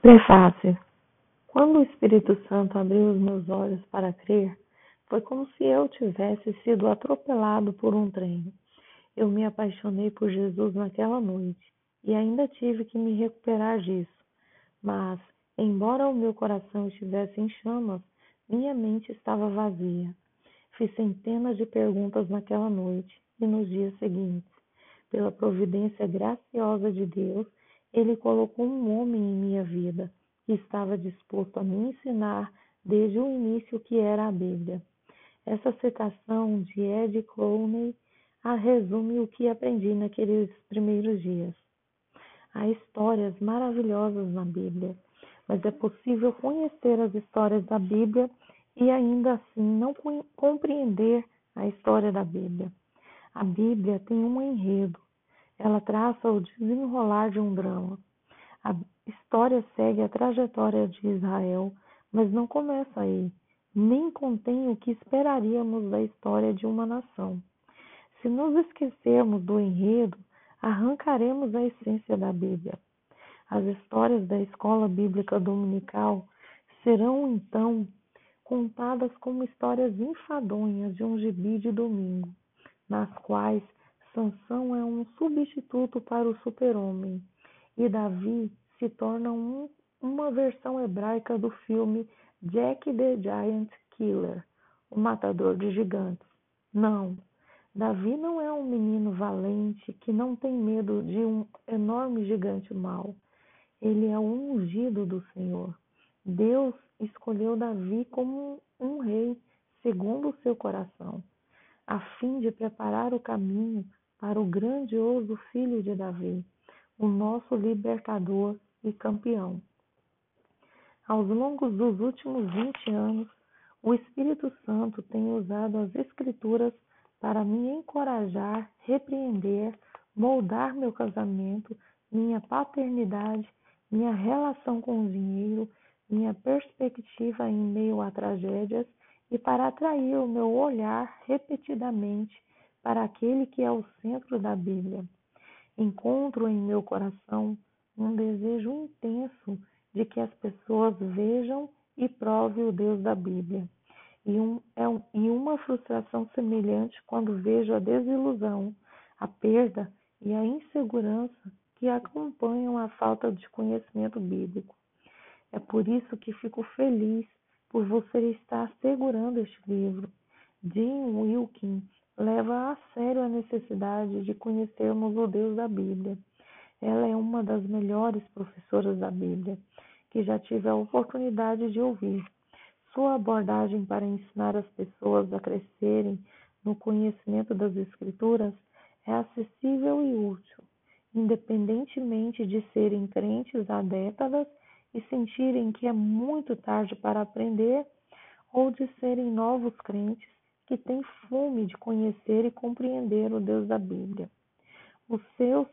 Prefácio. Quando o Espírito Santo abriu os meus olhos para crer, foi como se eu tivesse sido atropelado por um trem. Eu me apaixonei por Jesus naquela noite e ainda tive que me recuperar disso. Mas, embora o meu coração estivesse em chamas, minha mente estava vazia. Fiz centenas de perguntas naquela noite e nos dias seguintes. Pela providência graciosa de Deus, ele colocou um homem em minha vida que estava disposto a me ensinar desde o início o que era a Bíblia. Essa citação de Ed Clowney a resume o que aprendi naqueles primeiros dias. Há histórias maravilhosas na Bíblia, mas é possível conhecer as histórias da Bíblia e ainda assim não compreender a história da Bíblia. A Bíblia tem um enredo, ela traça o desenrolar de um drama. A história segue a trajetória de Israel, mas não começa aí, nem contém o que esperaríamos da história de uma nação. Se nos esquecermos do enredo, arrancaremos a essência da Bíblia. As histórias da escola bíblica dominical serão então contadas como histórias enfadonhas de um gibi de domingo, nas quais Sansão é um substituto para o super-homem e Davi se torna um, uma versão hebraica do filme Jack the Giant Killer, o matador de gigantes. Não, Davi não é um menino valente que não tem medo de um enorme gigante mau. Ele é o ungido do Senhor. Deus escolheu Davi como um rei segundo o seu coração, a fim de preparar o caminho para o grandioso Filho de Davi, o nosso libertador e campeão. Aos longos dos últimos 20 anos, o Espírito Santo tem usado as Escrituras para me encorajar, repreender, moldar meu casamento, minha paternidade, minha relação com o dinheiro, minha perspectiva em meio a tragédias e para atrair o meu olhar repetidamente para aquele que é o centro da Bíblia. Encontro em meu coração um desejo intenso de que as pessoas vejam e provem o Deus da Bíblia. E, um, é um, e uma frustração semelhante quando vejo a desilusão, a perda e a insegurança que acompanham a falta de conhecimento bíblico. É por isso que fico feliz por você estar segurando este livro. Jim Wilkins leva a sério a necessidade de conhecermos o Deus da Bíblia. Ela é uma das melhores professoras da Bíblia que já tive a oportunidade de ouvir. Sua abordagem para ensinar as pessoas a crescerem no conhecimento das Escrituras é acessível e útil, independentemente de serem crentes há décadas e sentirem que é muito tarde para aprender, ou de serem novos crentes que tem fome de conhecer e compreender o Deus da Bíblia. Os seus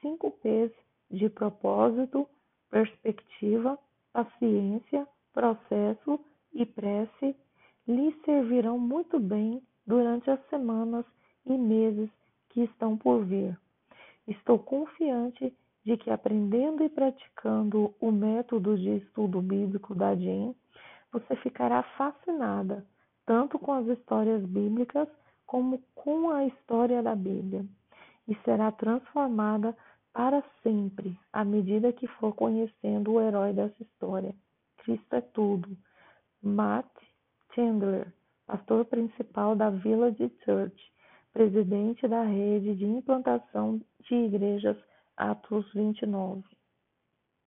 cinco P's de propósito, perspectiva, paciência, processo e prece lhe servirão muito bem durante as semanas e meses que estão por vir. Estou confiante de que aprendendo e praticando o método de estudo bíblico da Jen, você ficará fascinada tanto com as histórias bíblicas como com a história da Bíblia, e será transformada para sempre à medida que for conhecendo o herói dessa história. Cristo é tudo. Matt Chandler, pastor principal da Village Church, presidente da rede de implantação de igrejas Atos 29.